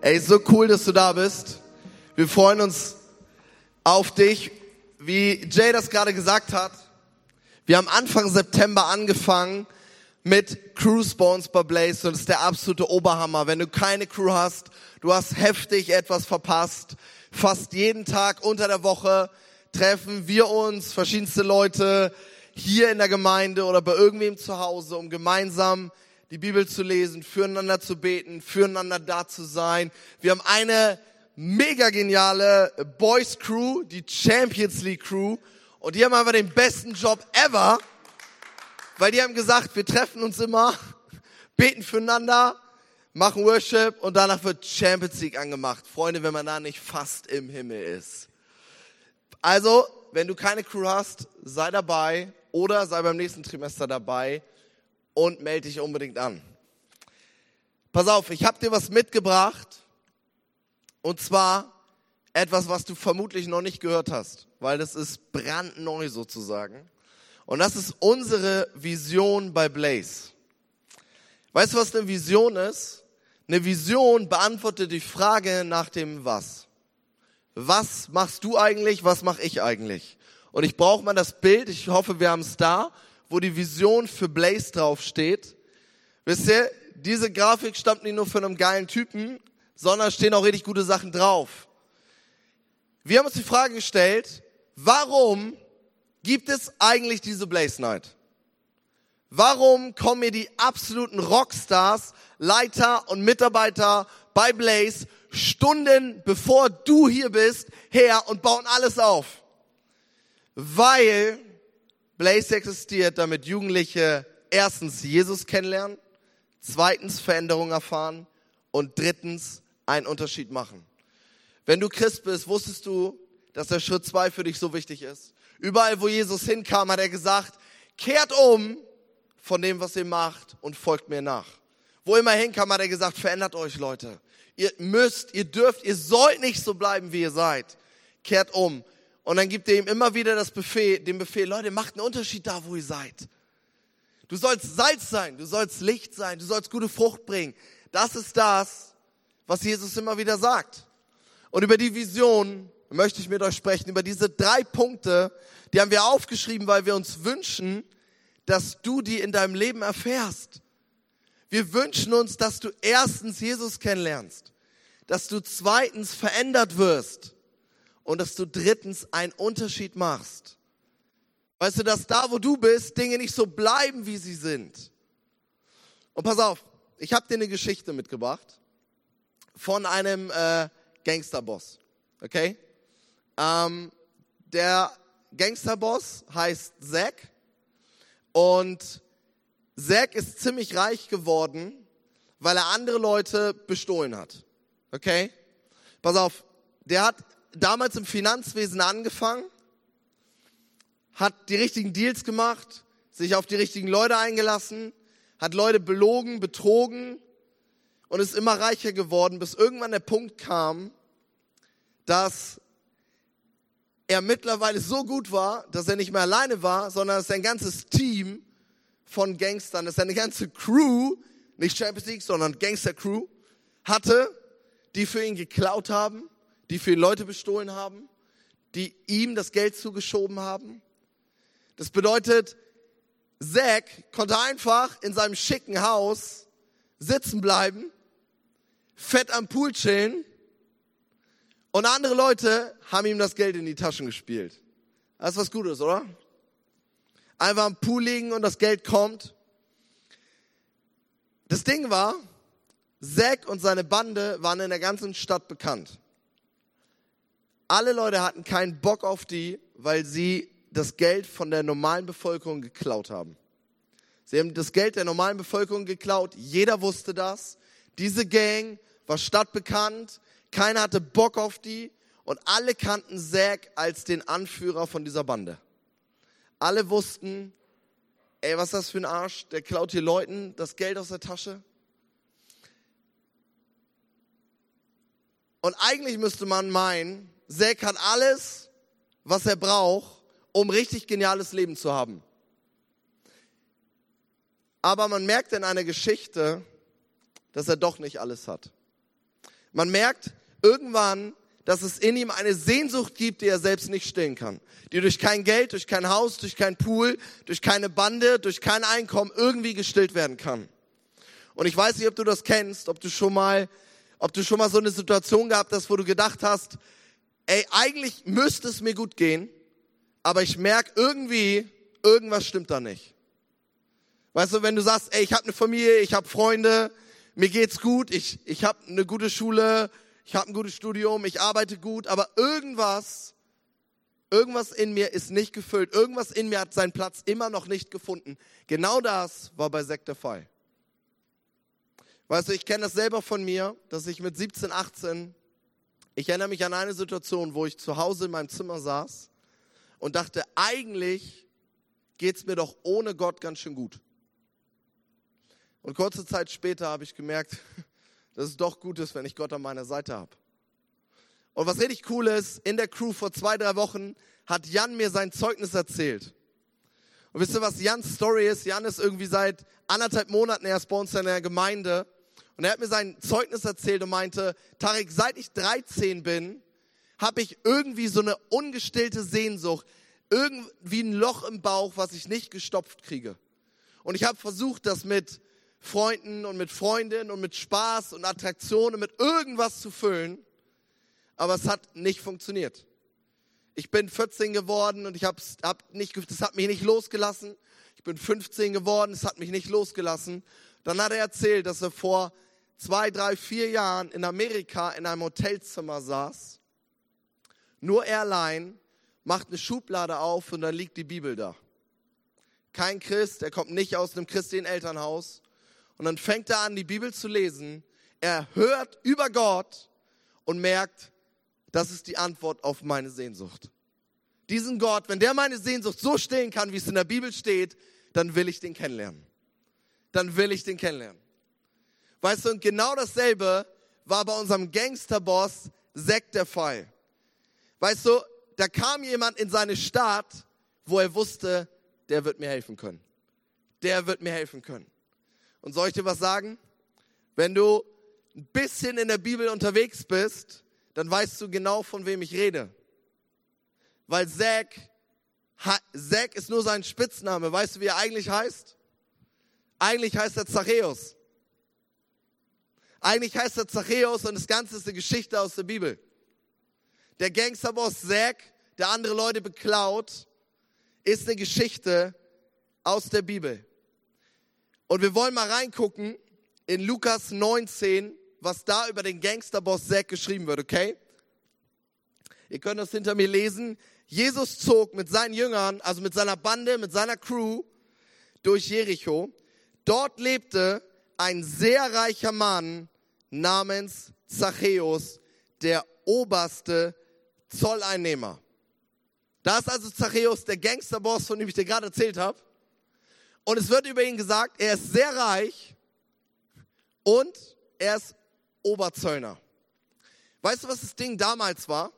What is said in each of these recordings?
Ey, so cool, dass du da bist. Wir freuen uns auf dich. Wie Jay das gerade gesagt hat, wir haben Anfang September angefangen mit Crews bei uns bei Blaze und das ist der absolute Oberhammer. Wenn du keine Crew hast, du hast heftig etwas verpasst. Fast jeden Tag unter der Woche treffen wir uns, verschiedenste Leute hier in der Gemeinde oder bei irgendwem zu Hause, um gemeinsam die Bibel zu lesen, füreinander zu beten, füreinander da zu sein. Wir haben eine mega geniale Boys Crew, die Champions League Crew. Und die haben einfach den besten Job ever, weil die haben gesagt, wir treffen uns immer, beten füreinander, machen Worship und danach wird Champions League angemacht. Freunde, wenn man da nicht fast im Himmel ist. Also, wenn du keine Crew hast, sei dabei oder sei beim nächsten Trimester dabei und melde dich unbedingt an. Pass auf, ich habe dir was mitgebracht und zwar etwas, was du vermutlich noch nicht gehört hast, weil das ist brandneu sozusagen. Und das ist unsere Vision bei Blaze. Weißt du, was eine Vision ist? Eine Vision beantwortet die Frage nach dem Was. Was machst du eigentlich? Was mache ich eigentlich? Und ich brauche mal das Bild. Ich hoffe, wir haben es da wo die Vision für Blaze draufsteht. Wisst ihr, diese Grafik stammt nicht nur von einem geilen Typen, sondern stehen auch richtig gute Sachen drauf. Wir haben uns die Frage gestellt, warum gibt es eigentlich diese Blaze Night? Warum kommen mir die absoluten Rockstars, Leiter und Mitarbeiter bei Blaze Stunden bevor du hier bist her und bauen alles auf? Weil Blaze existiert, damit Jugendliche erstens Jesus kennenlernen, zweitens Veränderung erfahren und drittens einen Unterschied machen. Wenn du Christ bist, wusstest du, dass der Schritt zwei für dich so wichtig ist. Überall, wo Jesus hinkam, hat er gesagt, kehrt um von dem, was ihr macht und folgt mir nach. Wo immer hinkam, hat er gesagt, verändert euch, Leute. Ihr müsst, ihr dürft, ihr sollt nicht so bleiben, wie ihr seid. Kehrt um. Und dann gibt er ihm immer wieder das Befehl, den Befehl, Leute, macht einen Unterschied da, wo ihr seid. Du sollst Salz sein, du sollst Licht sein, du sollst gute Frucht bringen. Das ist das, was Jesus immer wieder sagt. Und über die Vision möchte ich mit euch sprechen, über diese drei Punkte, die haben wir aufgeschrieben, weil wir uns wünschen, dass du die in deinem Leben erfährst. Wir wünschen uns, dass du erstens Jesus kennenlernst, dass du zweitens verändert wirst und dass du drittens einen Unterschied machst. Weißt du, dass da, wo du bist, Dinge nicht so bleiben, wie sie sind. Und pass auf, ich habe dir eine Geschichte mitgebracht von einem äh, Gangsterboss. Okay? Ähm, der Gangsterboss heißt Zack und Zack ist ziemlich reich geworden, weil er andere Leute bestohlen hat. Okay? Pass auf, der hat damals im Finanzwesen angefangen, hat die richtigen Deals gemacht, sich auf die richtigen Leute eingelassen, hat Leute belogen, betrogen und ist immer reicher geworden, bis irgendwann der Punkt kam, dass er mittlerweile so gut war, dass er nicht mehr alleine war, sondern dass sein ganzes Team von Gangstern, dass seine ganze Crew, nicht Champions League, sondern Gangster Crew, hatte, die für ihn geklaut haben, die für ihn Leute bestohlen haben, die ihm das Geld zugeschoben haben. Das bedeutet, Zack konnte einfach in seinem schicken Haus sitzen bleiben, fett am Pool chillen und andere Leute haben ihm das Geld in die Taschen gespielt. Das ist was Gutes, oder? Einfach am Pool liegen und das Geld kommt. Das Ding war, Zack und seine Bande waren in der ganzen Stadt bekannt. Alle Leute hatten keinen Bock auf die, weil sie das Geld von der normalen Bevölkerung geklaut haben. Sie haben das Geld der normalen Bevölkerung geklaut. Jeder wusste das. Diese Gang war stadtbekannt. Keiner hatte Bock auf die. Und alle kannten Zack als den Anführer von dieser Bande. Alle wussten, ey, was ist das für ein Arsch? Der klaut hier Leuten das Geld aus der Tasche. Und eigentlich müsste man meinen, Zack hat alles, was er braucht, um richtig geniales Leben zu haben. Aber man merkt in einer Geschichte, dass er doch nicht alles hat. Man merkt irgendwann, dass es in ihm eine Sehnsucht gibt, die er selbst nicht stillen kann. Die durch kein Geld, durch kein Haus, durch kein Pool, durch keine Bande, durch kein Einkommen irgendwie gestillt werden kann. Und ich weiß nicht, ob du das kennst, ob du schon mal, ob du schon mal so eine Situation gehabt hast, wo du gedacht hast, ey, eigentlich müsste es mir gut gehen, aber ich merke irgendwie, irgendwas stimmt da nicht. Weißt du, wenn du sagst, ey, ich habe eine Familie, ich habe Freunde, mir geht's gut, ich, ich habe eine gute Schule, ich habe ein gutes Studium, ich arbeite gut, aber irgendwas, irgendwas in mir ist nicht gefüllt, irgendwas in mir hat seinen Platz immer noch nicht gefunden. Genau das war bei Sekt der Fall. Weißt du, ich kenne das selber von mir, dass ich mit 17, 18, ich erinnere mich an eine Situation, wo ich zu Hause in meinem Zimmer saß und dachte, eigentlich geht's mir doch ohne Gott ganz schön gut. Und kurze Zeit später habe ich gemerkt, dass es doch gut ist, wenn ich Gott an meiner Seite habe. Und was richtig cool ist, in der Crew vor zwei, drei Wochen hat Jan mir sein Zeugnis erzählt. Und wisst ihr, was Jans Story ist? Jan ist irgendwie seit anderthalb Monaten erst bei uns in der Gemeinde. Und er hat mir sein Zeugnis erzählt und meinte, Tarek, seit ich 13 bin, habe ich irgendwie so eine ungestillte Sehnsucht, irgendwie ein Loch im Bauch, was ich nicht gestopft kriege. Und ich habe versucht, das mit Freunden und mit Freundinnen und mit Spaß und Attraktionen, mit irgendwas zu füllen. Aber es hat nicht funktioniert. Ich bin 14 geworden und ich habe hab nicht, das hat mich nicht losgelassen. Ich bin 15 geworden, es hat mich nicht losgelassen. Dann hat er erzählt, dass er vor zwei, drei, vier Jahren in Amerika in einem Hotelzimmer saß. Nur er allein macht eine Schublade auf und dann liegt die Bibel da. Kein Christ, er kommt nicht aus einem christlichen Elternhaus. Und dann fängt er an, die Bibel zu lesen. Er hört über Gott und merkt, das ist die Antwort auf meine Sehnsucht. Diesen Gott, wenn der meine Sehnsucht so stehen kann, wie es in der Bibel steht, dann will ich den kennenlernen. Dann will ich den kennenlernen. Weißt du, und genau dasselbe war bei unserem Gangsterboss Zack der Fall. Weißt du, da kam jemand in seine Stadt, wo er wusste, der wird mir helfen können. Der wird mir helfen können. Und soll ich dir was sagen? Wenn du ein bisschen in der Bibel unterwegs bist, dann weißt du genau, von wem ich rede. Weil Zack, Zack ist nur sein Spitzname. Weißt du, wie er eigentlich heißt? Eigentlich heißt er Zachäus. Eigentlich heißt er Zachäus und das Ganze ist eine Geschichte aus der Bibel. Der Gangsterboss Zack, der andere Leute beklaut, ist eine Geschichte aus der Bibel. Und wir wollen mal reingucken in Lukas 19, was da über den Gangsterboss Zack geschrieben wird, okay? Ihr könnt das hinter mir lesen. Jesus zog mit seinen Jüngern, also mit seiner Bande, mit seiner Crew durch Jericho. Dort lebte ein sehr reicher Mann namens Zachäus, der oberste Zolleinnehmer. Da ist also Zachäus, der Gangsterboss, von dem ich dir gerade erzählt habe. Und es wird über ihn gesagt, er ist sehr reich und er ist Oberzöllner. Weißt du, was das Ding damals war?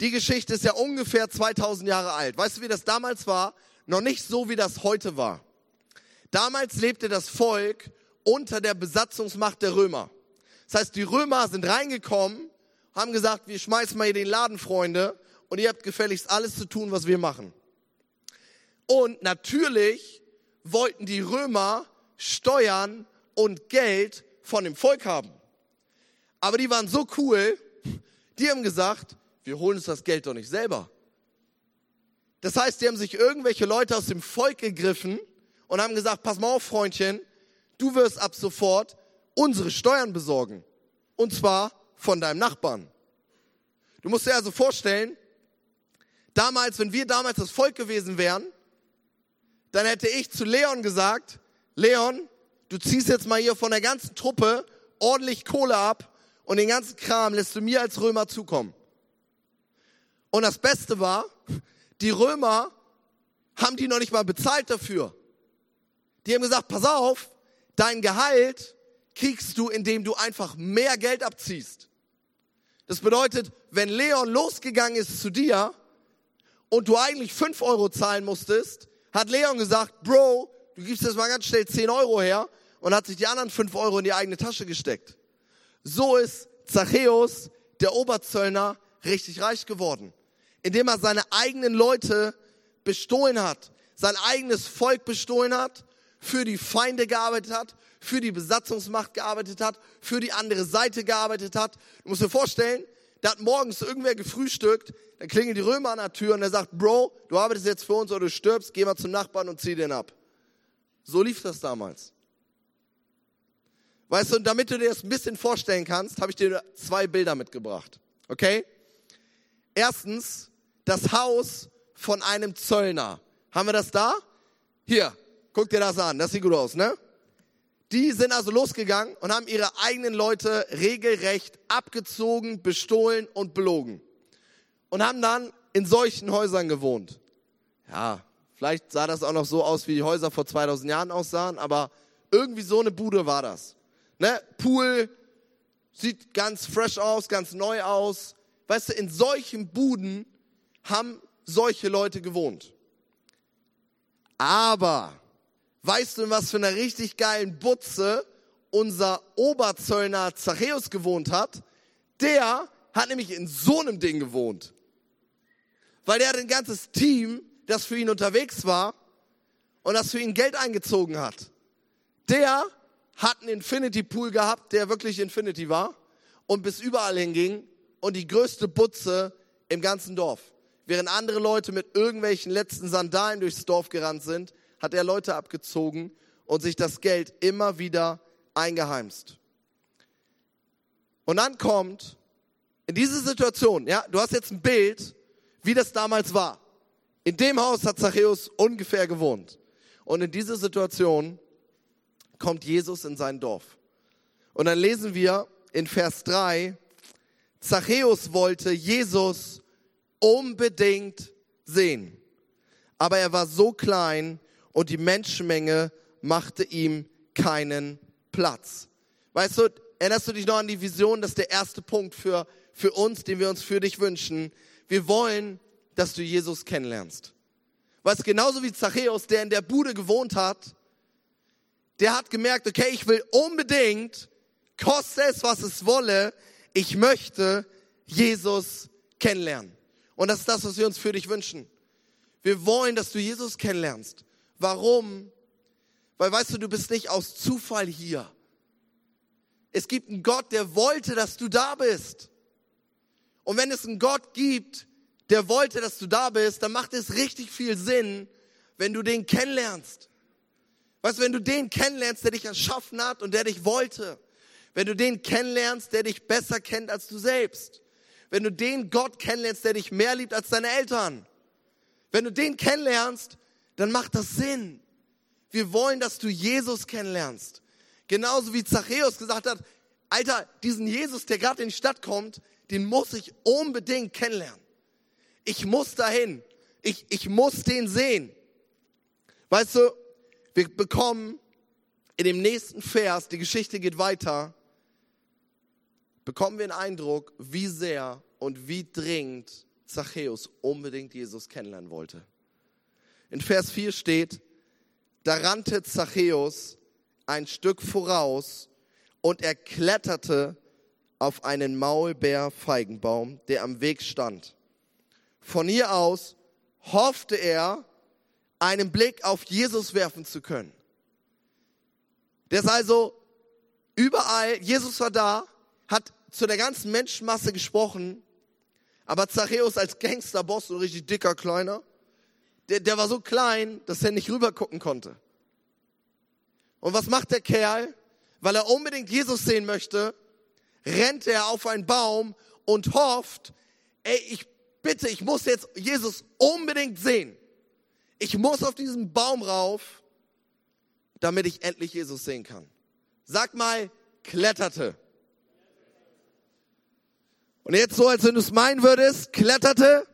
Die Geschichte ist ja ungefähr 2000 Jahre alt. Weißt du, wie das damals war? Noch nicht so, wie das heute war. Damals lebte das Volk unter der Besatzungsmacht der Römer. Das heißt, die Römer sind reingekommen, haben gesagt, wir schmeißen mal hier den Laden, Freunde, und ihr habt gefälligst alles zu tun, was wir machen. Und natürlich wollten die Römer Steuern und Geld von dem Volk haben. Aber die waren so cool, die haben gesagt, wir holen uns das Geld doch nicht selber. Das heißt, die haben sich irgendwelche Leute aus dem Volk gegriffen und haben gesagt, pass mal auf, Freundchen, du wirst ab sofort unsere Steuern besorgen. Und zwar von deinem Nachbarn. Du musst dir also vorstellen, damals, wenn wir damals das Volk gewesen wären, dann hätte ich zu Leon gesagt, Leon, du ziehst jetzt mal hier von der ganzen Truppe ordentlich Kohle ab und den ganzen Kram lässt du mir als Römer zukommen. Und das Beste war, die Römer haben die noch nicht mal bezahlt dafür. Die haben gesagt, pass auf, dein Gehalt kriegst du, indem du einfach mehr Geld abziehst. Das bedeutet, wenn Leon losgegangen ist zu dir und du eigentlich fünf Euro zahlen musstest, hat Leon gesagt, Bro, du gibst jetzt mal ganz schnell 10 Euro her und hat sich die anderen 5 Euro in die eigene Tasche gesteckt. So ist Zachäus, der Oberzöllner, richtig reich geworden, indem er seine eigenen Leute bestohlen hat, sein eigenes Volk bestohlen hat, für die Feinde gearbeitet hat, für die Besatzungsmacht gearbeitet hat, für die andere Seite gearbeitet hat. Du musst dir vorstellen, da hat morgens irgendwer gefrühstückt, dann klingeln die Römer an der Tür und er sagt, Bro, du arbeitest jetzt für uns oder du stirbst, geh mal zum Nachbarn und zieh den ab. So lief das damals. Weißt du, und damit du dir das ein bisschen vorstellen kannst, habe ich dir zwei Bilder mitgebracht. Okay? Erstens, das Haus von einem Zöllner. Haben wir das da? Hier, guck dir das an. Das sieht gut aus, ne? Die sind also losgegangen und haben ihre eigenen Leute regelrecht abgezogen, bestohlen und belogen. Und haben dann in solchen Häusern gewohnt. Ja, vielleicht sah das auch noch so aus, wie die Häuser vor 2000 Jahren aussahen, aber irgendwie so eine Bude war das. Ne? Pool, sieht ganz fresh aus, ganz neu aus. Weißt du, in solchen Buden haben solche Leute gewohnt. Aber Weißt du, in was für einer richtig geilen Butze unser Oberzöllner Zachäus gewohnt hat? Der hat nämlich in so einem Ding gewohnt. Weil der hat ein ganzes Team, das für ihn unterwegs war und das für ihn Geld eingezogen hat. Der hat einen Infinity Pool gehabt, der wirklich Infinity war und bis überall hinging und die größte Butze im ganzen Dorf. Während andere Leute mit irgendwelchen letzten Sandalen durchs Dorf gerannt sind, hat er Leute abgezogen und sich das Geld immer wieder eingeheimst. Und dann kommt in diese Situation, ja, du hast jetzt ein Bild, wie das damals war. In dem Haus hat Zachäus ungefähr gewohnt. Und in diese Situation kommt Jesus in sein Dorf. Und dann lesen wir in Vers 3, Zachäus wollte Jesus unbedingt sehen. Aber er war so klein, und die Menschenmenge machte ihm keinen Platz. Weißt du, erinnerst du dich noch an die Vision? Das ist der erste Punkt für, für uns, den wir uns für dich wünschen. Wir wollen, dass du Jesus kennenlernst. Weißt du, genauso wie Zachäus, der in der Bude gewohnt hat, der hat gemerkt, okay, ich will unbedingt, koste es, was es wolle, ich möchte Jesus kennenlernen. Und das ist das, was wir uns für dich wünschen. Wir wollen, dass du Jesus kennenlernst. Warum? Weil weißt du, du bist nicht aus Zufall hier. Es gibt einen Gott, der wollte, dass du da bist. Und wenn es einen Gott gibt, der wollte, dass du da bist, dann macht es richtig viel Sinn, wenn du den kennenlernst. Weißt du, wenn du den kennenlernst, der dich erschaffen hat und der dich wollte. Wenn du den kennenlernst, der dich besser kennt als du selbst. Wenn du den Gott kennenlernst, der dich mehr liebt als deine Eltern. Wenn du den kennenlernst, dann macht das Sinn. Wir wollen, dass du Jesus kennenlernst. Genauso wie Zachäus gesagt hat, Alter, diesen Jesus, der gerade in die Stadt kommt, den muss ich unbedingt kennenlernen. Ich muss dahin. Ich, ich muss den sehen. Weißt du, wir bekommen in dem nächsten Vers, die Geschichte geht weiter, bekommen wir einen Eindruck, wie sehr und wie dringend Zachäus unbedingt Jesus kennenlernen wollte. In Vers 4 steht, da rannte Zachäus ein Stück voraus und er kletterte auf einen Maulbeerfeigenbaum, der am Weg stand. Von hier aus hoffte er, einen Blick auf Jesus werfen zu können. Der ist also überall, Jesus war da, hat zu der ganzen Menschenmasse gesprochen, aber Zachäus als Gangsterboss, so richtig dicker Kleiner, der, der war so klein, dass er nicht rüber gucken konnte. Und was macht der Kerl? Weil er unbedingt Jesus sehen möchte, rennt er auf einen Baum und hofft, ey, ich bitte, ich muss jetzt Jesus unbedingt sehen. Ich muss auf diesen Baum rauf, damit ich endlich Jesus sehen kann. Sag mal, kletterte. Und jetzt so, als wenn du es meinen würdest, kletterte.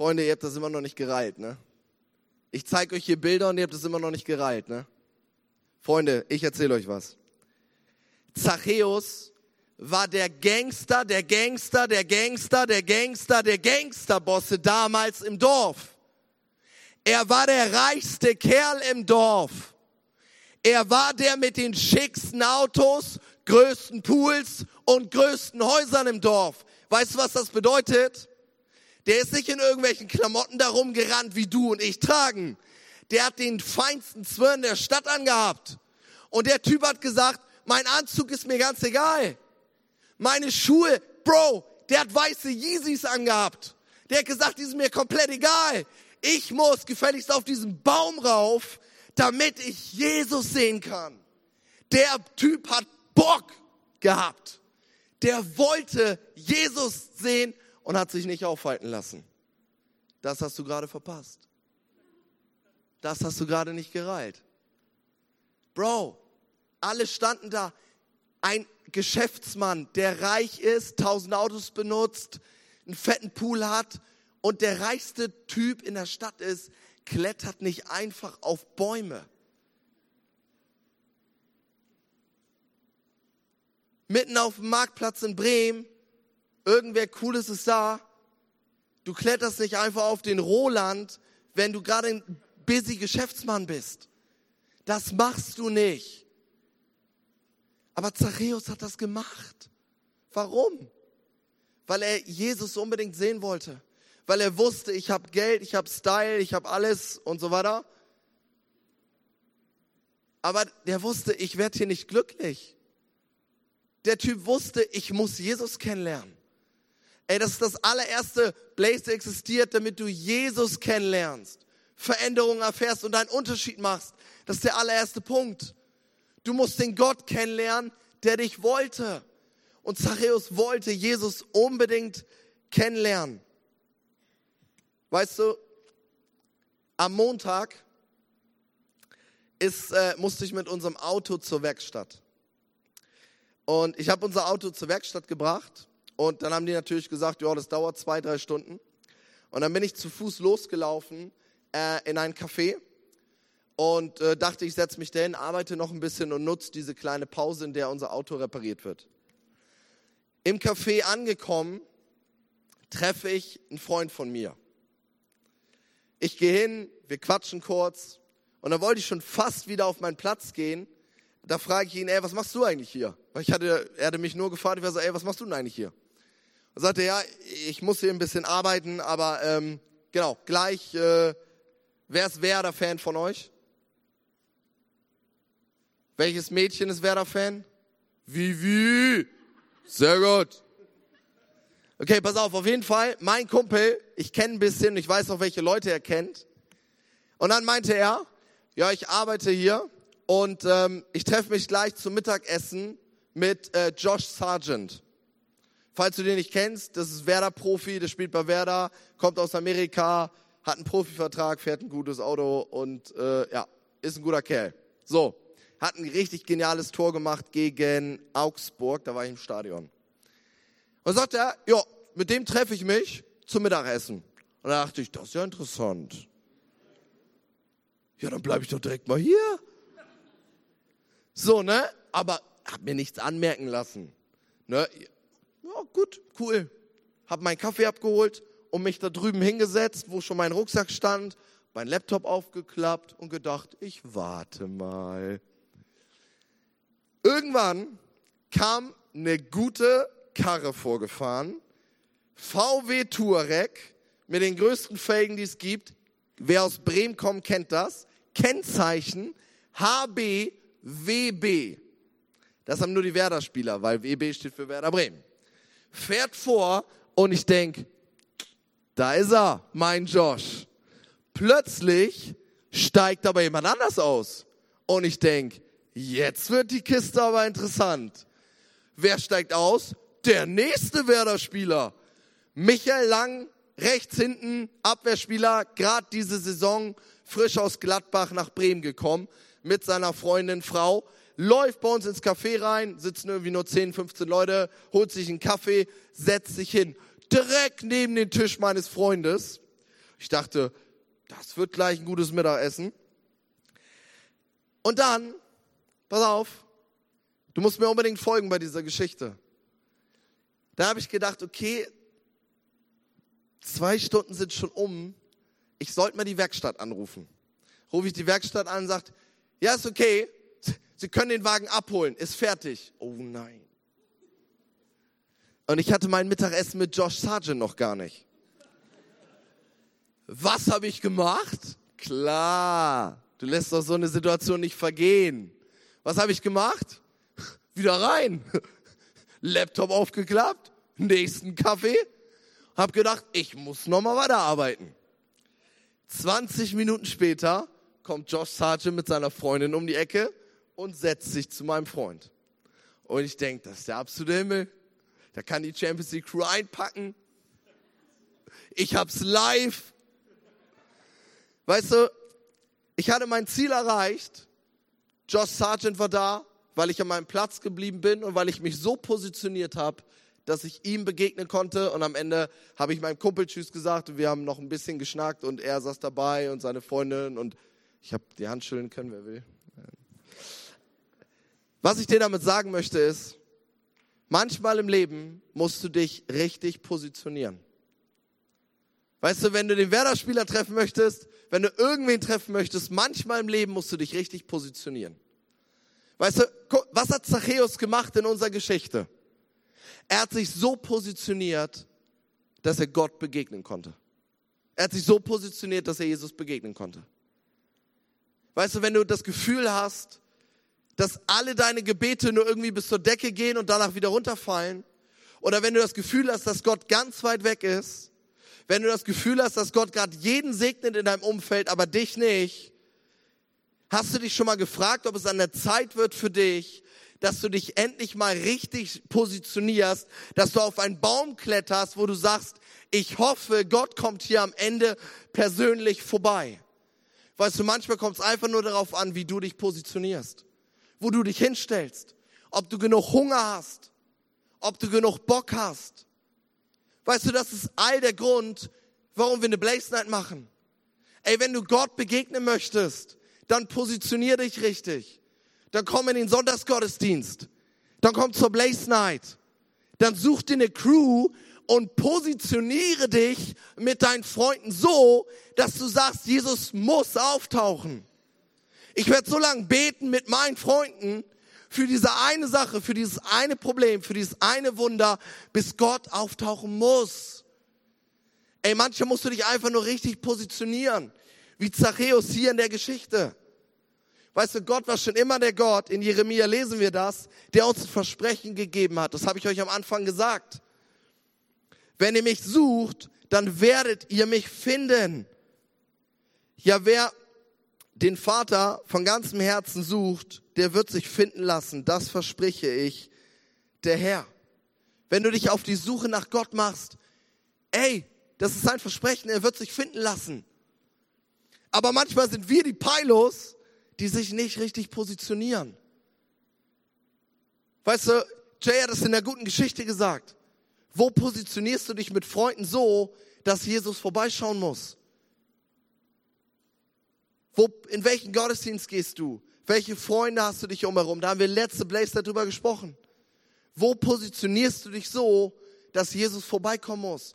Freunde, ihr habt das immer noch nicht gereilt, ne? Ich zeige euch hier Bilder und ihr habt das immer noch nicht gereilt, ne? Freunde, ich erzähle euch was. Zachäus war der Gangster, der Gangster, der Gangster, der Gangster, der Gangsterbosse damals im Dorf. Er war der reichste Kerl im Dorf. Er war der mit den schicksten Autos, größten Pools und größten Häusern im Dorf. Weißt du, was das bedeutet? Der ist nicht in irgendwelchen Klamotten darum gerannt, wie du und ich tragen. Der hat den feinsten Zwirn der Stadt angehabt. Und der Typ hat gesagt, mein Anzug ist mir ganz egal. Meine Schuhe, Bro, der hat weiße Yeezys angehabt. Der hat gesagt, die sind mir komplett egal. Ich muss gefälligst auf diesen Baum rauf, damit ich Jesus sehen kann. Der Typ hat Bock gehabt. Der wollte Jesus sehen und hat sich nicht aufhalten lassen. Das hast du gerade verpasst. Das hast du gerade nicht gereilt. Bro, alle standen da. Ein Geschäftsmann, der reich ist, tausend Autos benutzt, einen fetten Pool hat und der reichste Typ in der Stadt ist, klettert nicht einfach auf Bäume. Mitten auf dem Marktplatz in Bremen, irgendwer Cooles ist da. Du kletterst nicht einfach auf den Roland, wenn du gerade ein busy Geschäftsmann bist. Das machst du nicht. Aber Zachäus hat das gemacht. Warum? Weil er Jesus unbedingt sehen wollte weil er wusste, ich habe Geld, ich habe Style, ich habe alles und so weiter. Aber der wusste, ich werde hier nicht glücklich. Der Typ wusste, ich muss Jesus kennenlernen. Ey, das ist das allererste Place, der existiert, damit du Jesus kennenlernst, Veränderungen erfährst und einen Unterschied machst. Das ist der allererste Punkt. Du musst den Gott kennenlernen, der dich wollte. Und Zachäus wollte Jesus unbedingt kennenlernen. Weißt du, am Montag ist, äh, musste ich mit unserem Auto zur Werkstatt. Und ich habe unser Auto zur Werkstatt gebracht und dann haben die natürlich gesagt, ja, das dauert zwei, drei Stunden. Und dann bin ich zu Fuß losgelaufen äh, in ein Café und äh, dachte, ich setze mich dahin, arbeite noch ein bisschen und nutze diese kleine Pause, in der unser Auto repariert wird. Im Café angekommen, treffe ich einen Freund von mir. Ich gehe hin, wir quatschen kurz und dann wollte ich schon fast wieder auf meinen Platz gehen. Da frage ich ihn, ey, was machst du eigentlich hier? Weil ich hatte, er hatte mich nur gefragt, ich war so, ey, was machst du denn eigentlich hier? Sagte, ja, ich muss hier ein bisschen arbeiten, aber ähm, genau, gleich, äh, wer ist Werder-Fan von euch? Welches Mädchen ist Werder-Fan? Vivi. Sehr gut. Okay, pass auf, auf jeden Fall, mein Kumpel, ich kenne ein bisschen, ich weiß auch, welche Leute er kennt. Und dann meinte er, ja, ich arbeite hier und ähm, ich treffe mich gleich zum Mittagessen mit äh, Josh Sargent. Falls du den nicht kennst, das ist Werder-Profi, der spielt bei Werder, kommt aus Amerika, hat einen Profivertrag, fährt ein gutes Auto und äh, ja, ist ein guter Kerl. So, hat ein richtig geniales Tor gemacht gegen Augsburg, da war ich im Stadion. Und sagt er, ja, mit dem treffe ich mich zum Mittagessen. Und da dachte ich, das ist ja interessant. Ja, dann bleibe ich doch direkt mal hier. So, ne? Aber hab mir nichts anmerken lassen. Ne? Gut, cool. Hab meinen Kaffee abgeholt und mich da drüben hingesetzt, wo schon mein Rucksack stand, mein Laptop aufgeklappt und gedacht, ich warte mal. Irgendwann kam eine gute Karre vorgefahren. VW Touareg mit den größten Felgen, die es gibt. Wer aus Bremen kommt, kennt das. Kennzeichen HBWB. Das haben nur die Werder-Spieler, weil WB steht für Werder Bremen. Fährt vor und ich denke, da ist er, mein Josh. Plötzlich steigt aber jemand anders aus. Und ich denke, jetzt wird die Kiste aber interessant. Wer steigt aus? der nächste Werder-Spieler. Michael Lang, rechts hinten, Abwehrspieler, gerade diese Saison frisch aus Gladbach nach Bremen gekommen mit seiner Freundin, Frau, läuft bei uns ins Café rein, sitzen irgendwie nur 10, 15 Leute, holt sich einen Kaffee, setzt sich hin, direkt neben den Tisch meines Freundes. Ich dachte, das wird gleich ein gutes Mittagessen. Und dann, pass auf, du musst mir unbedingt folgen bei dieser Geschichte. Da habe ich gedacht, okay, zwei Stunden sind schon um. Ich sollte mal die Werkstatt anrufen. Rufe ich die Werkstatt an und sagt, ja, ist okay. Sie können den Wagen abholen, ist fertig. Oh nein. Und ich hatte mein Mittagessen mit Josh Sargent noch gar nicht. Was habe ich gemacht? Klar, du lässt doch so eine Situation nicht vergehen. Was habe ich gemacht? Wieder rein. Laptop aufgeklappt, nächsten Kaffee. Hab gedacht, ich muss nochmal weiterarbeiten. 20 Minuten später kommt Josh Sargent mit seiner Freundin um die Ecke und setzt sich zu meinem Freund. Und ich denke, das ist der absolute Himmel. Da kann die Champions League Crew einpacken. Ich hab's live. Weißt du, ich hatte mein Ziel erreicht. Josh Sargent war da, weil ich an meinem Platz geblieben bin und weil ich mich so positioniert habe, dass ich ihm begegnen konnte. Und am Ende habe ich meinem Kumpel Tschüss gesagt und wir haben noch ein bisschen geschnackt und er saß dabei und seine Freundin und ich habe die Hand schütteln können, wer will. Was ich dir damit sagen möchte ist, manchmal im Leben musst du dich richtig positionieren. Weißt du, wenn du den Werder-Spieler treffen möchtest, wenn du irgendwen treffen möchtest, manchmal im Leben musst du dich richtig positionieren. Weißt du, was hat Zachäus gemacht in unserer Geschichte? Er hat sich so positioniert, dass er Gott begegnen konnte. Er hat sich so positioniert, dass er Jesus begegnen konnte. Weißt du, wenn du das Gefühl hast, dass alle deine Gebete nur irgendwie bis zur Decke gehen und danach wieder runterfallen, oder wenn du das Gefühl hast, dass Gott ganz weit weg ist, wenn du das Gefühl hast, dass Gott gerade jeden segnet in deinem Umfeld, aber dich nicht, hast du dich schon mal gefragt, ob es an der Zeit wird für dich, dass du dich endlich mal richtig positionierst, dass du auf einen Baum kletterst, wo du sagst, ich hoffe, Gott kommt hier am Ende persönlich vorbei. Weißt du, manchmal kommt es einfach nur darauf an, wie du dich positionierst, wo du dich hinstellst, ob du genug Hunger hast, ob du genug Bock hast, Weißt du, das ist all der Grund, warum wir eine Blaze Night machen. Ey, wenn du Gott begegnen möchtest, dann positionier dich richtig. Dann komm in den Sonntagsgottesdienst. Dann komm zur Blaze Night. Dann such dir eine Crew und positioniere dich mit deinen Freunden so, dass du sagst, Jesus muss auftauchen. Ich werde so lange beten mit meinen Freunden, für diese eine Sache, für dieses eine Problem, für dieses eine Wunder, bis Gott auftauchen muss. Ey, manchmal musst du dich einfach nur richtig positionieren, wie Zachäus hier in der Geschichte. Weißt du, Gott war schon immer der Gott, in Jeremia lesen wir das, der uns ein Versprechen gegeben hat. Das habe ich euch am Anfang gesagt. Wenn ihr mich sucht, dann werdet ihr mich finden. Ja, wer den Vater von ganzem Herzen sucht, der wird sich finden lassen. Das verspreche ich, der Herr. Wenn du dich auf die Suche nach Gott machst, ey, das ist sein Versprechen, er wird sich finden lassen. Aber manchmal sind wir die Peilos, die sich nicht richtig positionieren. Weißt du, Jay hat es in der guten Geschichte gesagt. Wo positionierst du dich mit Freunden so, dass Jesus vorbeischauen muss? Wo, in welchen Gottesdienst gehst du? Welche Freunde hast du dich umherum? Da haben wir letzte Blaze darüber gesprochen. Wo positionierst du dich so, dass Jesus vorbeikommen muss?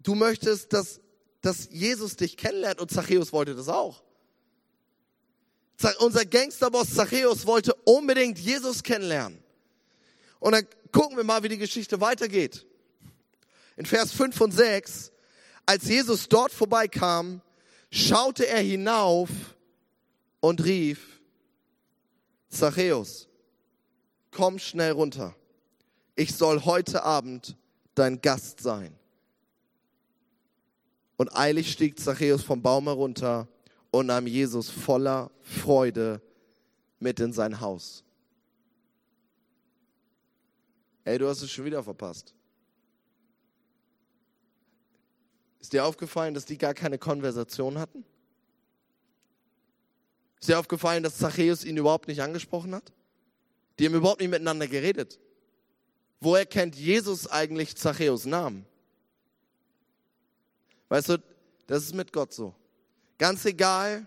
Du möchtest, dass, dass Jesus dich kennenlernt und Zachäus wollte das auch. Unser Gangsterboss Zachäus wollte unbedingt Jesus kennenlernen. Und dann gucken wir mal, wie die Geschichte weitergeht. In Vers 5 und 6, als Jesus dort vorbeikam, schaute er hinauf und rief, Zachäus, komm schnell runter. Ich soll heute Abend dein Gast sein. Und eilig stieg Zachäus vom Baum herunter und nahm Jesus voller Freude mit in sein Haus. Ey, du hast es schon wieder verpasst. Ist dir aufgefallen, dass die gar keine Konversation hatten? Ist dir aufgefallen, dass Zachäus ihn überhaupt nicht angesprochen hat? Die haben überhaupt nicht miteinander geredet. Woher kennt Jesus eigentlich Zachäus Namen? Weißt du, das ist mit Gott so. Ganz egal,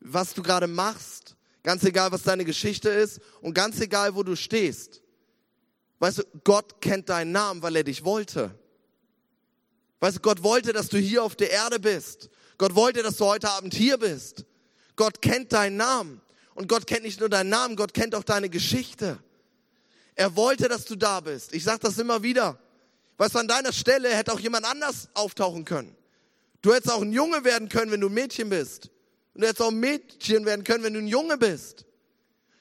was du gerade machst, ganz egal, was deine Geschichte ist und ganz egal, wo du stehst. Weißt du, Gott kennt deinen Namen, weil er dich wollte. Weißt du, Gott wollte, dass du hier auf der Erde bist. Gott wollte, dass du heute Abend hier bist. Gott kennt deinen Namen. Und Gott kennt nicht nur deinen Namen, Gott kennt auch deine Geschichte. Er wollte, dass du da bist. Ich sage das immer wieder. Weißt du, an deiner Stelle hätte auch jemand anders auftauchen können. Du hättest auch ein Junge werden können, wenn du ein Mädchen bist. Und du hättest auch ein Mädchen werden können, wenn du ein Junge bist.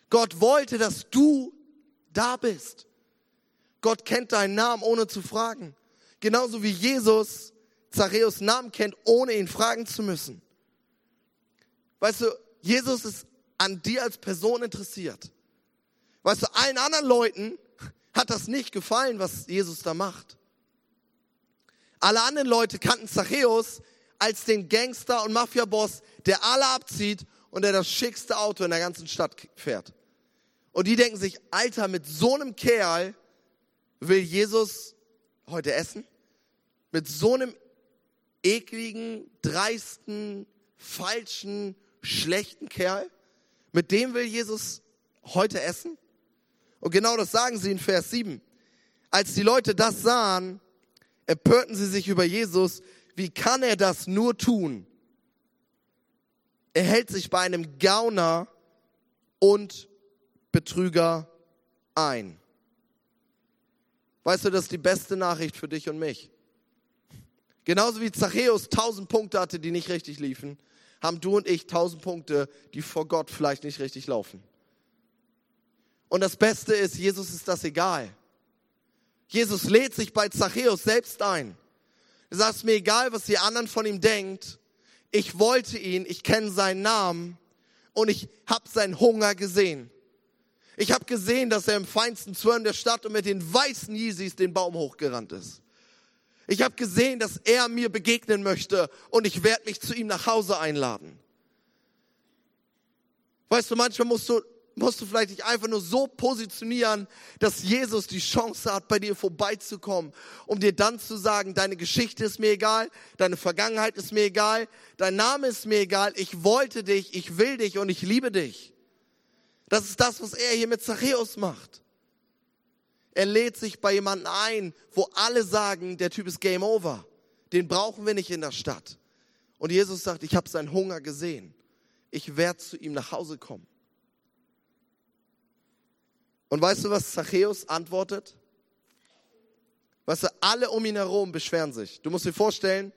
Gott wollte, dass du da bist. Gott kennt deinen Namen, ohne zu fragen. Genauso wie Jesus Zachäus Namen kennt, ohne ihn fragen zu müssen. Weißt du, Jesus ist an dir als Person interessiert. Weißt du, allen anderen Leuten hat das nicht gefallen, was Jesus da macht. Alle anderen Leute kannten Zachäus als den Gangster und Mafiaboss, der alle abzieht und der das schickste Auto in der ganzen Stadt fährt. Und die denken sich, Alter, mit so einem Kerl will Jesus heute essen? Mit so einem ekligen, dreisten, falschen, schlechten Kerl? Mit dem will Jesus heute essen? Und genau das sagen sie in Vers 7. Als die Leute das sahen, empörten sie sich über Jesus. Wie kann er das nur tun? Er hält sich bei einem Gauner und Betrüger ein. Weißt du, das ist die beste Nachricht für dich und mich. Genauso wie Zachäus tausend Punkte hatte, die nicht richtig liefen, haben du und ich tausend Punkte, die vor Gott vielleicht nicht richtig laufen. Und das Beste ist, Jesus ist das egal. Jesus lädt sich bei Zachäus selbst ein. Er sagt, mir egal, was die anderen von ihm denkt. Ich wollte ihn, ich kenne seinen Namen und ich habe seinen Hunger gesehen. Ich habe gesehen, dass er im feinsten Zwirn der Stadt und mit den weißen Yeezys den Baum hochgerannt ist. Ich habe gesehen, dass er mir begegnen möchte und ich werde mich zu ihm nach Hause einladen. Weißt du, manchmal musst du musst du vielleicht dich einfach nur so positionieren, dass Jesus die Chance hat, bei dir vorbeizukommen, um dir dann zu sagen, deine Geschichte ist mir egal, deine Vergangenheit ist mir egal, dein Name ist mir egal, ich wollte dich, ich will dich und ich liebe dich. Das ist das, was er hier mit Zachäus macht. Er lädt sich bei jemandem ein, wo alle sagen, der Typ ist Game Over. Den brauchen wir nicht in der Stadt. Und Jesus sagt, ich habe seinen Hunger gesehen. Ich werde zu ihm nach Hause kommen. Und weißt du, was Zachäus antwortet? Weißt du, alle um ihn herum beschweren sich. Du musst dir vorstellen,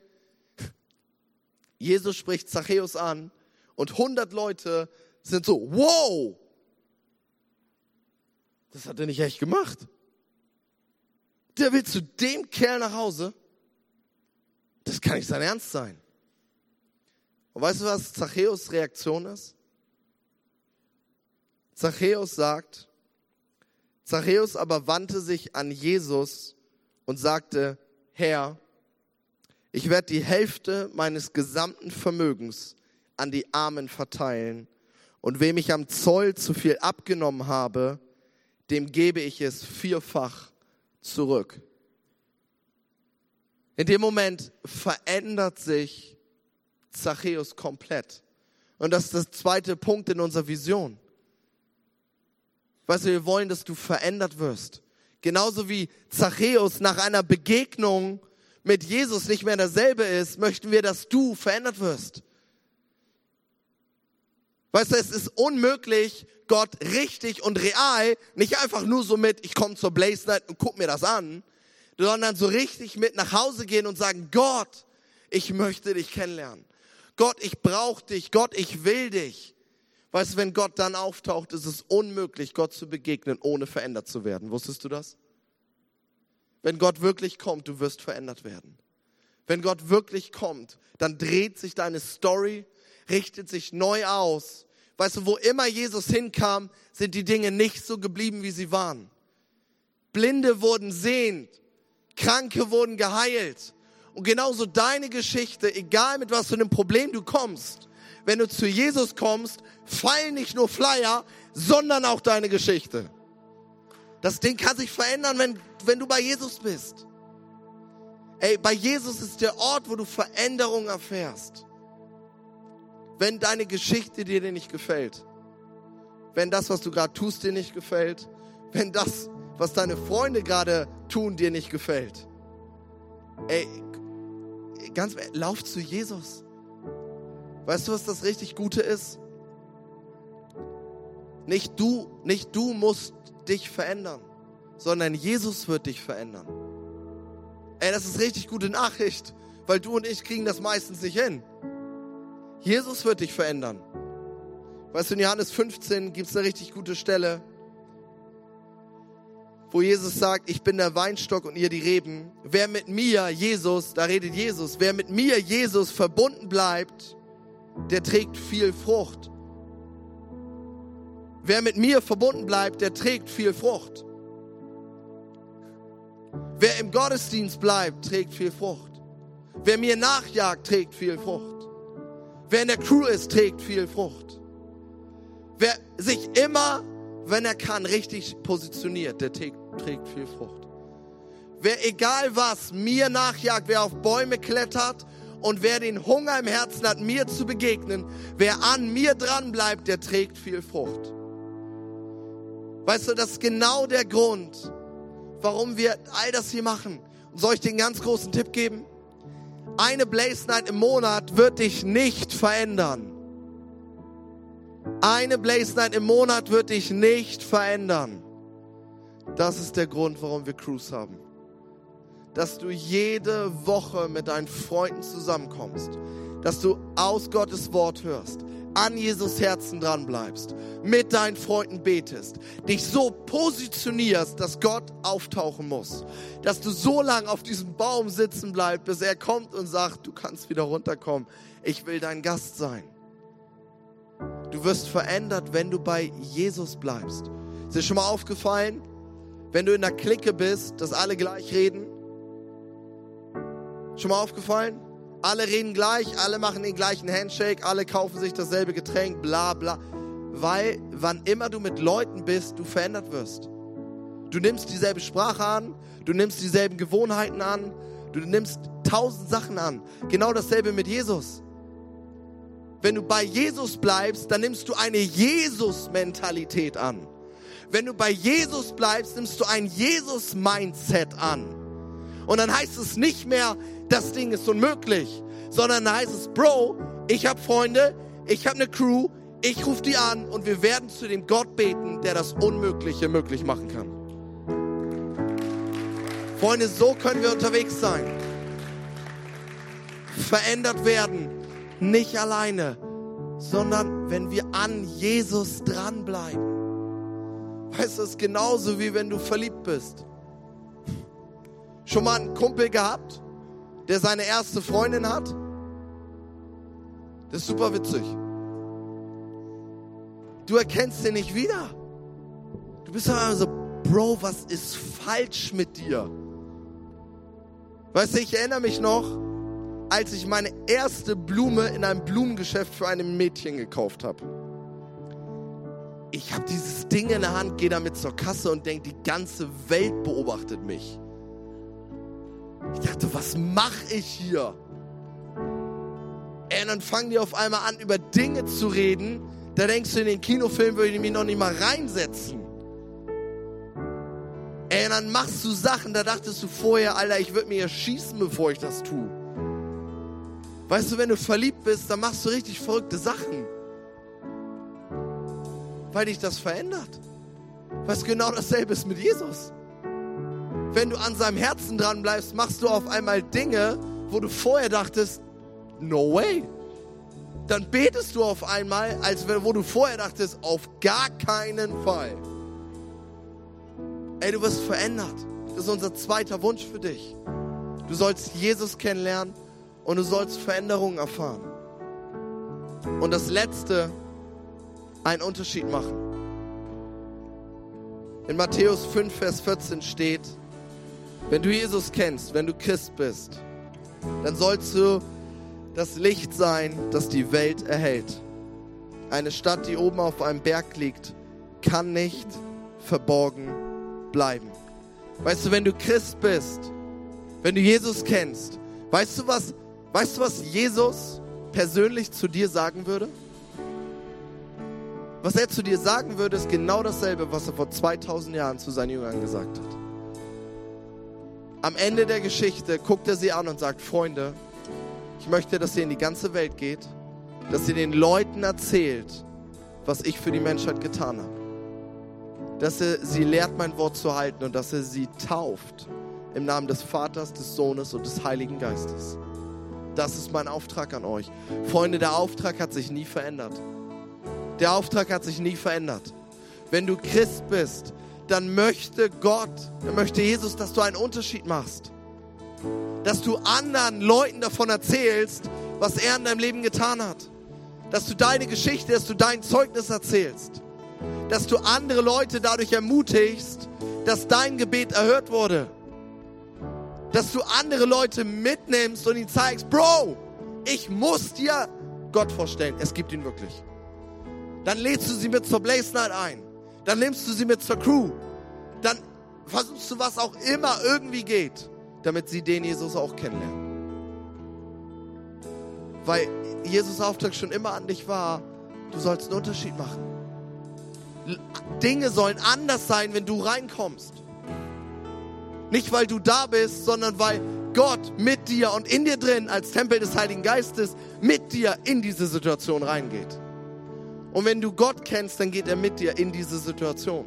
Jesus spricht Zachäus an und 100 Leute sind so, wow, das hat er nicht echt gemacht. Der will zu dem Kerl nach Hause. Das kann nicht sein Ernst sein. Und weißt du, was Zachäus Reaktion ist? Zachäus sagt, Zachäus aber wandte sich an Jesus und sagte, Herr, ich werde die Hälfte meines gesamten Vermögens an die Armen verteilen und wem ich am Zoll zu viel abgenommen habe, dem gebe ich es vierfach zurück. In dem Moment verändert sich Zachäus komplett. Und das ist der zweite Punkt in unserer Vision. Weißt du, wir wollen, dass du verändert wirst. Genauso wie Zachäus nach einer Begegnung mit Jesus nicht mehr derselbe ist, möchten wir, dass du verändert wirst. Weißt du, es ist unmöglich, Gott richtig und real, nicht einfach nur so mit, ich komme zur Blaze Night und guck mir das an, sondern so richtig mit nach Hause gehen und sagen, Gott, ich möchte dich kennenlernen. Gott, ich brauche dich. Gott, ich will dich. Weißt du, wenn Gott dann auftaucht, ist es unmöglich, Gott zu begegnen, ohne verändert zu werden. Wusstest du das? Wenn Gott wirklich kommt, du wirst verändert werden. Wenn Gott wirklich kommt, dann dreht sich deine Story, richtet sich neu aus. Weißt du, wo immer Jesus hinkam, sind die Dinge nicht so geblieben, wie sie waren. Blinde wurden sehend, Kranke wurden geheilt. Und genauso deine Geschichte, egal mit was für einem Problem du kommst, wenn du zu Jesus kommst, fallen nicht nur Flyer, sondern auch deine Geschichte. Das Ding kann sich verändern, wenn, wenn du bei Jesus bist. Ey, bei Jesus ist der Ort, wo du Veränderung erfährst. Wenn deine Geschichte dir nicht gefällt, wenn das, was du gerade tust, dir nicht gefällt, wenn das, was deine Freunde gerade tun, dir nicht gefällt. Ey, ganz, lauf zu Jesus. Weißt du, was das richtig Gute ist? Nicht du, nicht du musst dich verändern, sondern Jesus wird dich verändern. Ey, das ist richtig gute Nachricht, weil du und ich kriegen das meistens nicht hin. Jesus wird dich verändern. Weißt du, in Johannes 15 gibt es eine richtig gute Stelle, wo Jesus sagt, ich bin der Weinstock und ihr die Reben. Wer mit mir, Jesus, da redet Jesus, wer mit mir, Jesus, verbunden bleibt, der trägt viel Frucht. Wer mit mir verbunden bleibt, der trägt viel Frucht. Wer im Gottesdienst bleibt, trägt viel Frucht. Wer mir nachjagt, trägt viel Frucht. Wer in der Crew ist, trägt viel Frucht. Wer sich immer, wenn er kann, richtig positioniert, der trägt, trägt viel Frucht. Wer egal was mir nachjagt, wer auf Bäume klettert und wer den Hunger im Herzen hat, mir zu begegnen, wer an mir dran bleibt, der trägt viel Frucht. Weißt du, das ist genau der Grund, warum wir all das hier machen. Und soll ich dir einen ganz großen Tipp geben? Eine Blaze Night im Monat wird dich nicht verändern. Eine Blaze Night im Monat wird dich nicht verändern. Das ist der Grund, warum wir Cruise haben. Dass du jede Woche mit deinen Freunden zusammenkommst. Dass du aus Gottes Wort hörst an Jesus Herzen dran bleibst, mit deinen Freunden betest, dich so positionierst, dass Gott auftauchen muss, dass du so lange auf diesem Baum sitzen bleibst, bis er kommt und sagt, du kannst wieder runterkommen, ich will dein Gast sein. Du wirst verändert, wenn du bei Jesus bleibst. Ist dir schon mal aufgefallen, wenn du in der Clique bist, dass alle gleich reden? Schon mal aufgefallen? Alle reden gleich, alle machen den gleichen Handshake, alle kaufen sich dasselbe Getränk, bla bla. Weil wann immer du mit Leuten bist, du verändert wirst. Du nimmst dieselbe Sprache an, du nimmst dieselben Gewohnheiten an, du nimmst tausend Sachen an. Genau dasselbe mit Jesus. Wenn du bei Jesus bleibst, dann nimmst du eine Jesus-Mentalität an. Wenn du bei Jesus bleibst, nimmst du ein Jesus-Mindset an. Und dann heißt es nicht mehr, das Ding ist unmöglich, sondern da heißt es, Bro, ich habe Freunde, ich habe eine Crew, ich rufe die an und wir werden zu dem Gott beten, der das Unmögliche möglich machen kann. Freunde, so können wir unterwegs sein. Verändert werden, nicht alleine, sondern wenn wir an Jesus dranbleiben. Weißt du, es ist genauso wie wenn du verliebt bist. Schon mal einen Kumpel gehabt? Der seine erste Freundin hat? Das ist super witzig. Du erkennst den nicht wieder. Du bist immer so, Bro, was ist falsch mit dir? Weißt du, ich erinnere mich noch, als ich meine erste Blume in einem Blumengeschäft für ein Mädchen gekauft habe. Ich habe dieses Ding in der Hand, gehe damit zur Kasse und denke, die ganze Welt beobachtet mich. Ich dachte, was mache ich hier? Ey, und dann fangen die auf einmal an, über Dinge zu reden. Da denkst du, in den Kinofilm würde ich mich noch nicht mal reinsetzen. Ey, und dann machst du Sachen, da dachtest du vorher, Alter, ich würde mir schießen, bevor ich das tue. Weißt du, wenn du verliebt bist, dann machst du richtig verrückte Sachen. Weil dich das verändert. Was genau dasselbe ist mit Jesus wenn du an seinem Herzen dran bleibst, machst du auf einmal Dinge, wo du vorher dachtest, no way. Dann betest du auf einmal, als wo du vorher dachtest, auf gar keinen Fall. Ey, du wirst verändert. Das ist unser zweiter Wunsch für dich. Du sollst Jesus kennenlernen und du sollst Veränderungen erfahren. Und das Letzte, einen Unterschied machen. In Matthäus 5, Vers 14 steht, wenn du Jesus kennst, wenn du Christ bist, dann sollst du das Licht sein, das die Welt erhält. Eine Stadt, die oben auf einem Berg liegt, kann nicht verborgen bleiben. Weißt du, wenn du Christ bist, wenn du Jesus kennst, weißt du was, weißt du was Jesus persönlich zu dir sagen würde? Was er zu dir sagen würde, ist genau dasselbe, was er vor 2000 Jahren zu seinen Jüngern gesagt hat. Am Ende der Geschichte guckt er sie an und sagt, Freunde, ich möchte, dass ihr in die ganze Welt geht, dass ihr den Leuten erzählt, was ich für die Menschheit getan habe. dass er sie lehrt, mein Wort zu halten und dass er sie tauft im Namen des Vaters, des Sohnes und des Heiligen Geistes. Das ist mein Auftrag an euch. Freunde, der Auftrag hat sich nie verändert. Der Auftrag hat sich nie verändert. Wenn du Christ bist, dann möchte Gott, dann möchte Jesus, dass du einen Unterschied machst. Dass du anderen Leuten davon erzählst, was er in deinem Leben getan hat. Dass du deine Geschichte, dass du dein Zeugnis erzählst. Dass du andere Leute dadurch ermutigst, dass dein Gebet erhört wurde. Dass du andere Leute mitnimmst und ihnen zeigst, Bro, ich muss dir Gott vorstellen. Es gibt ihn wirklich. Dann lädst du sie mit zur Blaze Night ein. Dann nimmst du sie mit zur Crew. Dann versuchst du, was auch immer irgendwie geht, damit sie den Jesus auch kennenlernen. Weil Jesus Auftrag schon immer an dich war, du sollst einen Unterschied machen. Dinge sollen anders sein, wenn du reinkommst. Nicht weil du da bist, sondern weil Gott mit dir und in dir drin als Tempel des Heiligen Geistes mit dir in diese Situation reingeht. Und wenn du Gott kennst, dann geht er mit dir in diese Situation.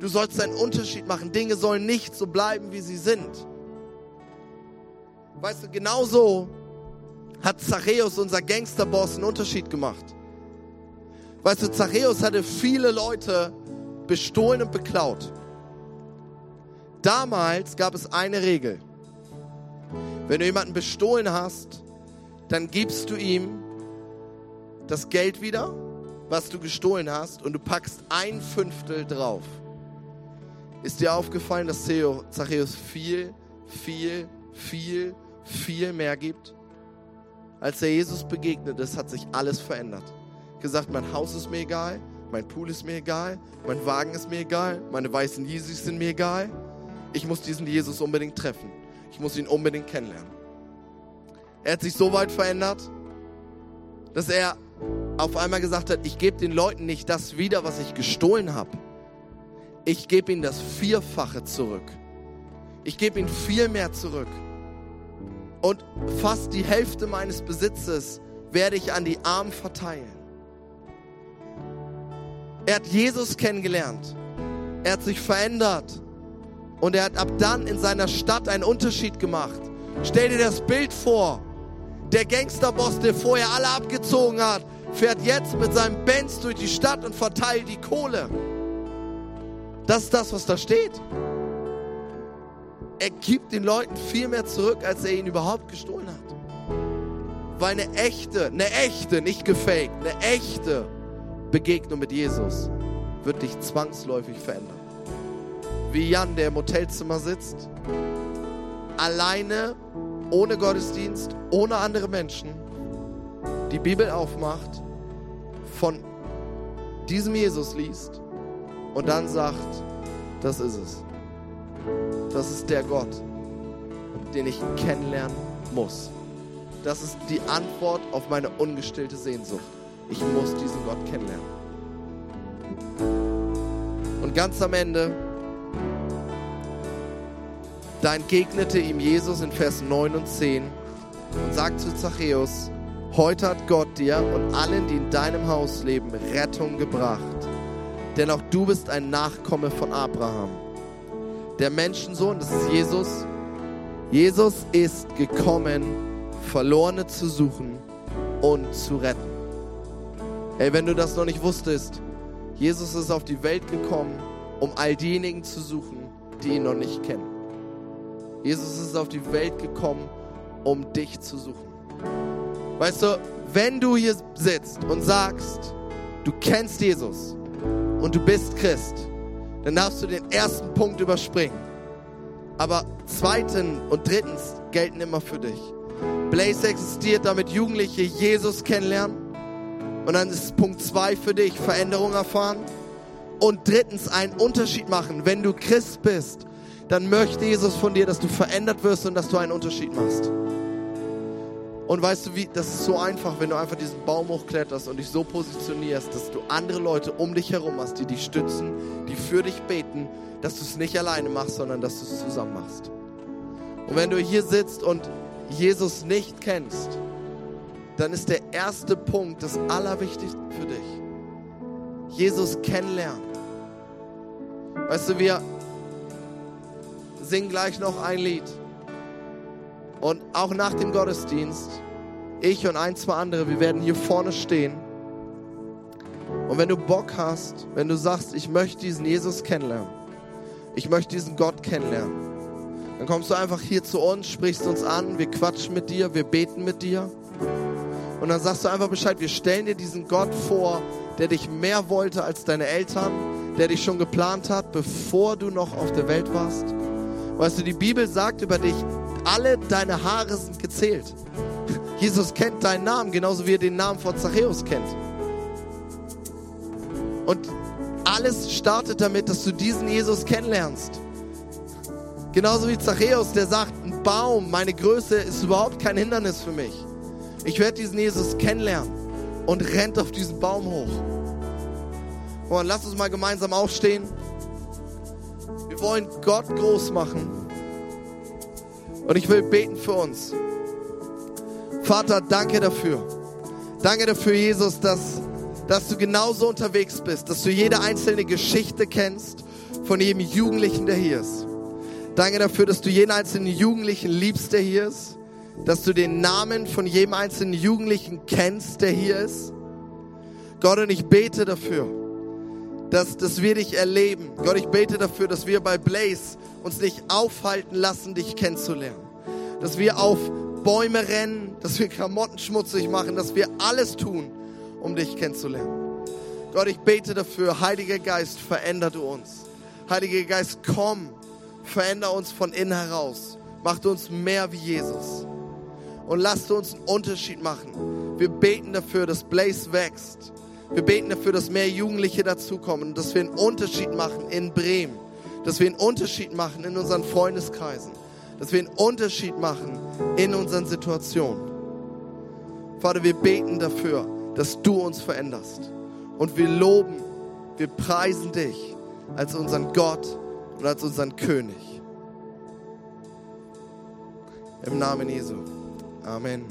Du sollst einen Unterschied machen. Dinge sollen nicht so bleiben, wie sie sind. Weißt du, genau so hat Zachäus, unser Gangsterboss, einen Unterschied gemacht. Weißt du, Zachäus hatte viele Leute bestohlen und beklaut. Damals gab es eine Regel. Wenn du jemanden bestohlen hast, dann gibst du ihm das Geld wieder, was du gestohlen hast, und du packst ein Fünftel drauf. Ist dir aufgefallen, dass Zachäus viel, viel, viel, viel mehr gibt? Als er Jesus begegnet ist, hat sich alles verändert. Gesagt, mein Haus ist mir egal, mein Pool ist mir egal, mein Wagen ist mir egal, meine weißen Yeezys sind mir egal. Ich muss diesen Jesus unbedingt treffen. Ich muss ihn unbedingt kennenlernen. Er hat sich so weit verändert, dass er auf einmal gesagt hat, ich gebe den Leuten nicht das wieder, was ich gestohlen habe. Ich gebe ihnen das Vierfache zurück. Ich gebe ihnen viel mehr zurück. Und fast die Hälfte meines Besitzes werde ich an die Armen verteilen. Er hat Jesus kennengelernt. Er hat sich verändert. Und er hat ab dann in seiner Stadt einen Unterschied gemacht. Stell dir das Bild vor. Der Gangsterboss, der vorher alle abgezogen hat, fährt jetzt mit seinem Benz durch die Stadt und verteilt die Kohle. Das ist das, was da steht. Er gibt den Leuten viel mehr zurück, als er ihnen überhaupt gestohlen hat. Weil eine echte, eine echte, nicht gefaked, eine echte Begegnung mit Jesus wird dich zwangsläufig verändern. Wie Jan, der im Hotelzimmer sitzt, alleine, ohne Gottesdienst, ohne andere Menschen, die Bibel aufmacht, von diesem Jesus liest und dann sagt, das ist es. Das ist der Gott, den ich kennenlernen muss. Das ist die Antwort auf meine ungestillte Sehnsucht. Ich muss diesen Gott kennenlernen. Und ganz am Ende, da entgegnete ihm Jesus in Vers 9 und 10 und sagt zu Zachäus, heute hat Gott dir und allen, die in deinem Haus leben, Rettung gebracht. Denn auch du bist ein Nachkomme von Abraham der Menschensohn, das ist Jesus. Jesus ist gekommen, Verlorene zu suchen und zu retten. Ey, wenn du das noch nicht wusstest, Jesus ist auf die Welt gekommen, um all diejenigen zu suchen, die ihn noch nicht kennen. Jesus ist auf die Welt gekommen, um dich zu suchen. Weißt du, wenn du hier sitzt und sagst, du kennst Jesus und du bist Christ, dann darfst du den ersten Punkt überspringen. Aber zweitens und drittens gelten immer für dich. Blaze existiert, damit Jugendliche Jesus kennenlernen. Und dann ist Punkt zwei für dich, Veränderung erfahren. Und drittens einen Unterschied machen. Wenn du Christ bist, dann möchte Jesus von dir, dass du verändert wirst und dass du einen Unterschied machst. Und weißt du, wie, das ist so einfach, wenn du einfach diesen Baum hochkletterst und dich so positionierst, dass du andere Leute um dich herum hast, die dich stützen, die für dich beten, dass du es nicht alleine machst, sondern dass du es zusammen machst. Und wenn du hier sitzt und Jesus nicht kennst, dann ist der erste Punkt das Allerwichtigste für dich. Jesus kennenlernen. Weißt du, wir singen gleich noch ein Lied. Und auch nach dem Gottesdienst, ich und ein, zwei andere, wir werden hier vorne stehen. Und wenn du Bock hast, wenn du sagst, ich möchte diesen Jesus kennenlernen, ich möchte diesen Gott kennenlernen, dann kommst du einfach hier zu uns, sprichst uns an, wir quatschen mit dir, wir beten mit dir. Und dann sagst du einfach Bescheid, wir stellen dir diesen Gott vor, der dich mehr wollte als deine Eltern, der dich schon geplant hat, bevor du noch auf der Welt warst. Weißt du, die Bibel sagt über dich, alle deine Haare sind gezählt. Jesus kennt deinen Namen, genauso wie er den Namen von Zachäus kennt. Und alles startet damit, dass du diesen Jesus kennenlernst. Genauso wie Zachäus, der sagt, ein Baum, meine Größe ist überhaupt kein Hindernis für mich. Ich werde diesen Jesus kennenlernen und rennt auf diesen Baum hoch. Und lass uns mal gemeinsam aufstehen. Wir wollen Gott groß machen. Und ich will beten für uns. Vater, danke dafür. Danke dafür, Jesus, dass, dass du genauso unterwegs bist, dass du jede einzelne Geschichte kennst von jedem Jugendlichen, der hier ist. Danke dafür, dass du jeden einzelnen Jugendlichen liebst, der hier ist. Dass du den Namen von jedem einzelnen Jugendlichen kennst, der hier ist. Gott, und ich bete dafür, dass, dass wir dich erleben. Gott, ich bete dafür, dass wir bei Blaze uns nicht aufhalten lassen, dich kennenzulernen. Dass wir auf Bäume rennen, dass wir Klamotten schmutzig machen, dass wir alles tun, um dich kennenzulernen. Gott, ich bete dafür, Heiliger Geist, veränder du uns. Heiliger Geist, komm, veränder uns von innen heraus. Mach uns mehr wie Jesus. Und lasst uns einen Unterschied machen. Wir beten dafür, dass Blaze wächst. Wir beten dafür, dass mehr Jugendliche dazukommen, dass wir einen Unterschied machen in Bremen, dass wir einen Unterschied machen in unseren Freundeskreisen, dass wir einen Unterschied machen in unseren Situationen. Vater, wir beten dafür, dass du uns veränderst. Und wir loben, wir preisen dich als unseren Gott und als unseren König. Im Namen Jesu. Amen.